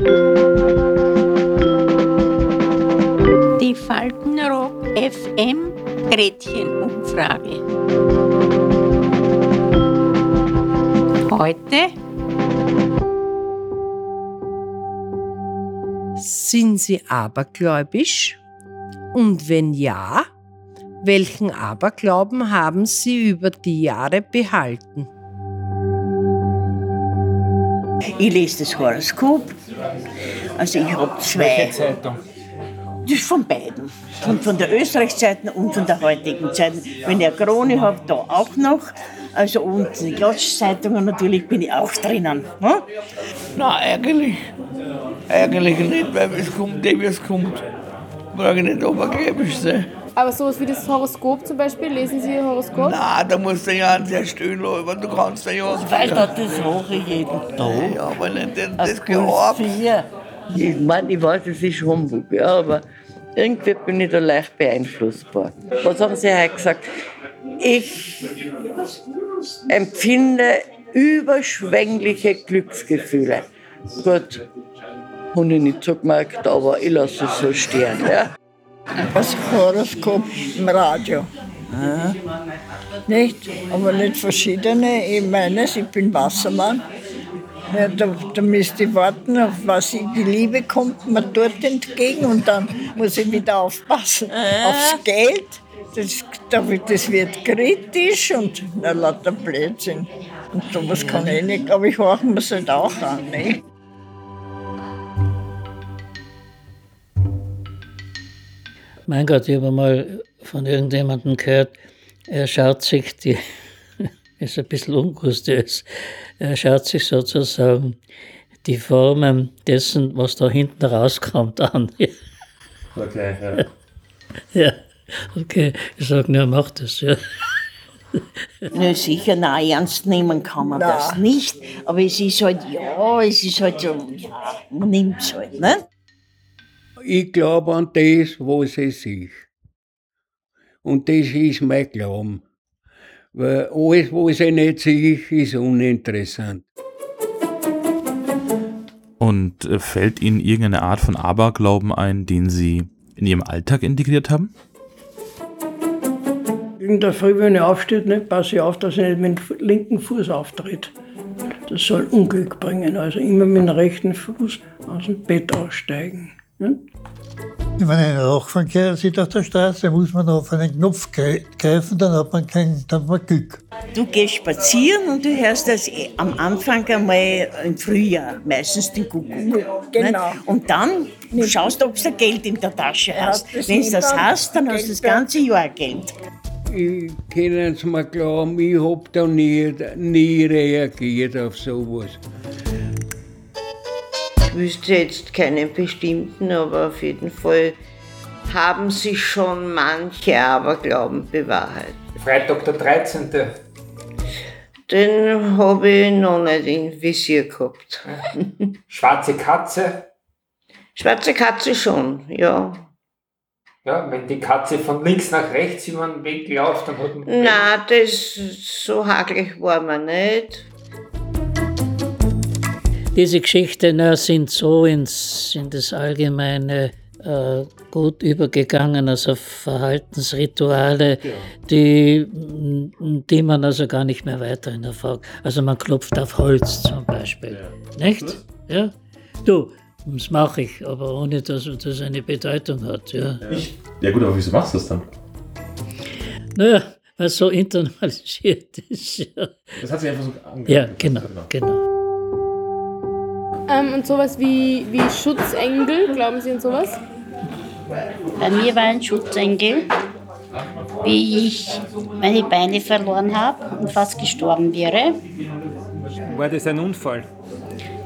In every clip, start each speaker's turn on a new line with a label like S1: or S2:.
S1: Die Faltenrock FM Gretchenumfrage. Heute
S2: Sind Sie abergläubisch? Und wenn ja, welchen Aberglauben haben Sie über die Jahre behalten?
S3: Ich lese das Horoskop. Also ich habe zwei. Das ist von beiden. Von, von der Österreichseite und von der heutigen Zeit. Wenn ich eine Krone habe, da auch noch. Also und die Klatschzeitungen natürlich bin ich auch drinnen. Ne?
S4: Na, eigentlich, eigentlich nicht, weil es kommt, dem es kommt. Brauche ich nicht obergläubisch sein.
S5: Aber sowas wie das Horoskop zum Beispiel, lesen Sie Ihr Horoskop?
S4: Na, da musst du ja sehr still bleiben, du kannst ja ja.
S3: Weil das mache ich jeden Tag.
S4: Ja, aber nicht das, das gehabt.
S6: Ich meine, ich weiß, es ist Humbug, ja, aber irgendwie bin ich da leicht beeinflussbar. Was haben Sie heute gesagt? Ich empfinde überschwängliche Glücksgefühle. Gut, habe ich nicht so gemerkt, aber ich lasse es so stehen. Ja.
S7: Das Horoskop im Radio. Nicht? Aber nicht verschiedene. Ich meine, ich bin Wassermann. Ja, da, da müsste ich warten, auf was ich, die Liebe kommt mir dort entgegen und dann muss ich wieder aufpassen aufs Geld. Das, das wird kritisch und na, lauter Blödsinn. Und sowas kann ich nicht, aber ich horche mir es halt auch an. Nicht?
S8: Mein Gott, ich habe mal von irgendjemandem gehört, er schaut sich die, ist ein bisschen ungustiös, er schaut sich sozusagen die Formen dessen, was da hinten rauskommt, an.
S9: Okay, ja.
S8: Ja, okay, ich sage, ja, mach das, ja.
S3: Na sicher, nein, ernst nehmen kann man das nicht. Aber es ist halt, ja, es ist halt so, ja, man nimmt es halt, ne?
S10: Ich glaube an das, was ich sehe. Und das ist mein Glauben. Weil alles, was ich nicht sehe, ist uninteressant.
S9: Und äh, fällt Ihnen irgendeine Art von Aberglauben ein, den Sie in Ihrem Alltag integriert haben?
S11: In der Früh, wenn ich aufstehe, ne, passe ich auf, dass ich nicht mit dem linken Fuß auftritt. Das soll Unglück bringen. Also immer mit dem rechten Fuß aus dem Bett aussteigen. Ne?
S12: Wenn ein Rauchverkehr sieht auf der Straße, muss man auf einen Knopf gre- greifen, dann hat man kein, dann hat man Glück.
S3: Du gehst spazieren und du hörst das eh am Anfang einmal im Frühjahr, meistens den Kuckuck.
S7: Genau.
S3: Ne? Und dann schaust du, ob du Geld in der Tasche hast. Wenn du das hast, dann hast du das
S7: da.
S3: ganze Jahr Geld.
S10: Ich kann es mir glauben, ich hab da nie, nie reagiert auf sowas.
S6: Ich wüsste jetzt keinen bestimmten, aber auf jeden Fall haben sich schon manche Aberglauben bewahrheitet.
S13: Freitag der 13.
S6: Den habe ich noch nicht im Visier gehabt.
S13: Schwarze Katze.
S6: Schwarze Katze schon, ja.
S13: Ja, wenn die Katze von links nach rechts über den Weg läuft, dann hat man.
S6: Na, das so hagelig war man nicht.
S8: Diese Geschichten na, sind so ins, in das Allgemeine äh, gut übergegangen, also Verhaltensrituale, die, die man also gar nicht mehr weiter hinterfragt. Also man klopft auf Holz zum Beispiel. Nicht? Ja? Du, das mache ich, aber ohne dass das eine Bedeutung hat. Ja.
S9: Ja gut, aber wieso machst du das dann?
S8: Naja, weil es so internalisiert ist. Ja,
S9: Das hat sich einfach so angehört.
S8: ja genau, genau.
S5: Ähm, und sowas wie, wie Schutzengel, glauben Sie an sowas?
S14: Bei mir war ein Schutzengel, wie ich meine Beine verloren habe und fast gestorben wäre.
S13: War das ein Unfall?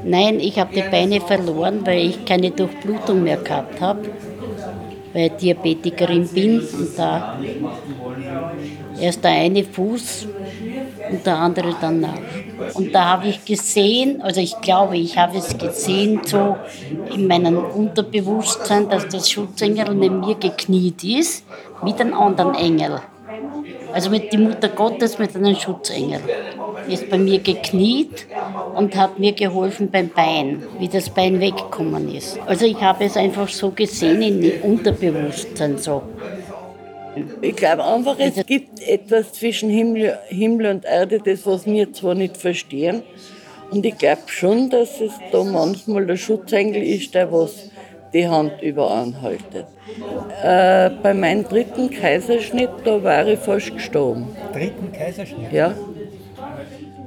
S14: Nein, ich habe die Beine verloren, weil ich keine Durchblutung mehr gehabt habe, weil ich Diabetikerin bin und da erst der eine Fuß und der andere danach. Und da habe ich gesehen, also ich glaube, ich habe es gesehen, so in meinem Unterbewusstsein, dass das Schutzengel neben mir gekniet ist, mit einem anderen Engel. Also mit die Mutter Gottes mit einem Schutzengel. Die ist bei mir gekniet und hat mir geholfen beim Bein, wie das Bein weggekommen ist. Also ich habe es einfach so gesehen in Unterbewusstsein so.
S6: Ich glaube einfach, es gibt etwas zwischen Himmel, Himmel und Erde, das was wir zwar nicht verstehen. Und ich glaube schon, dass es da manchmal der Schutzengel ist, der was die Hand über anhaltet. Äh, bei meinem dritten Kaiserschnitt, da war ich fast gestorben.
S15: Dritten Kaiserschnitt?
S6: Ja.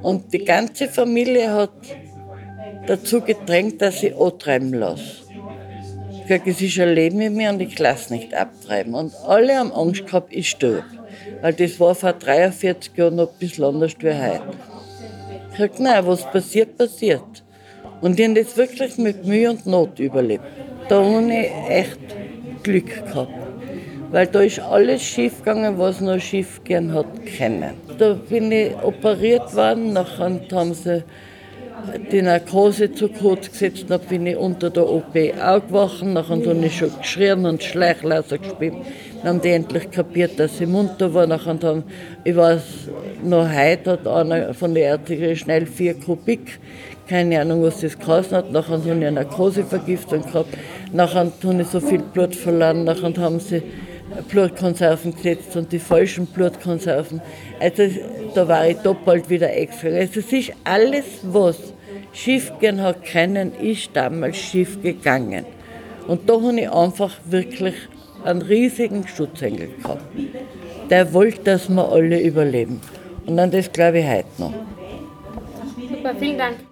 S6: Und die ganze Familie hat dazu gedrängt, dass ich antreiben lasse. Gesagt, es ist ein Leben mit mir und ich lasse nicht abtreiben. Und alle haben Angst gehabt, ich stirb. Weil das war vor 43 Jahren noch ein bisschen anders wie heute. Ich habe gesagt, nein, was passiert, passiert. Und die haben das wirklich mit Mühe und Not überlebt. Da habe ich echt Glück gehabt. Weil da ist alles schief gegangen, was noch schief gehen hat können. Da bin ich operiert worden, nachher haben sie die Narkose zu kurz gesetzt, dann bin ich unter der OP aufgewacht, nachher habe ich schon geschrien und Schleichlaser gespielt. Dann haben die endlich kapiert, dass ich munter war. Nachher haben, ich weiß, noch heute hat einer von den Ärzten schnell vier Kubik, keine Ahnung, was das geheißen hat. Nachher habe ich eine Narkosevergiftung gehabt. Nachher habe ich so viel Blut verloren. Nachher haben sie Blutkonserven gesetzt und die falschen Blutkonserven. Also da war ich doppelt wieder extra. Also es ist alles, was schief gehen hat können, ist damals schief gegangen. Und da habe ich einfach wirklich einen riesigen Schutzengel gehabt. Der wollte, dass wir alle überleben. Und an das glaube ich heute noch.
S5: Super, vielen Dank.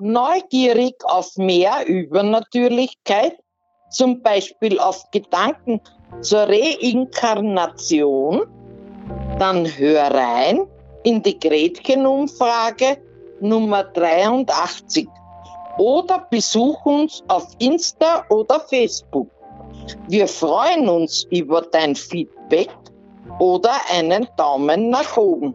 S16: Neugierig auf mehr Übernatürlichkeit, zum Beispiel auf Gedanken zur Reinkarnation, dann hör rein in die Gretchen-Umfrage Nummer 83 oder besuch uns auf Insta oder Facebook. Wir freuen uns über dein Feedback oder einen Daumen nach oben.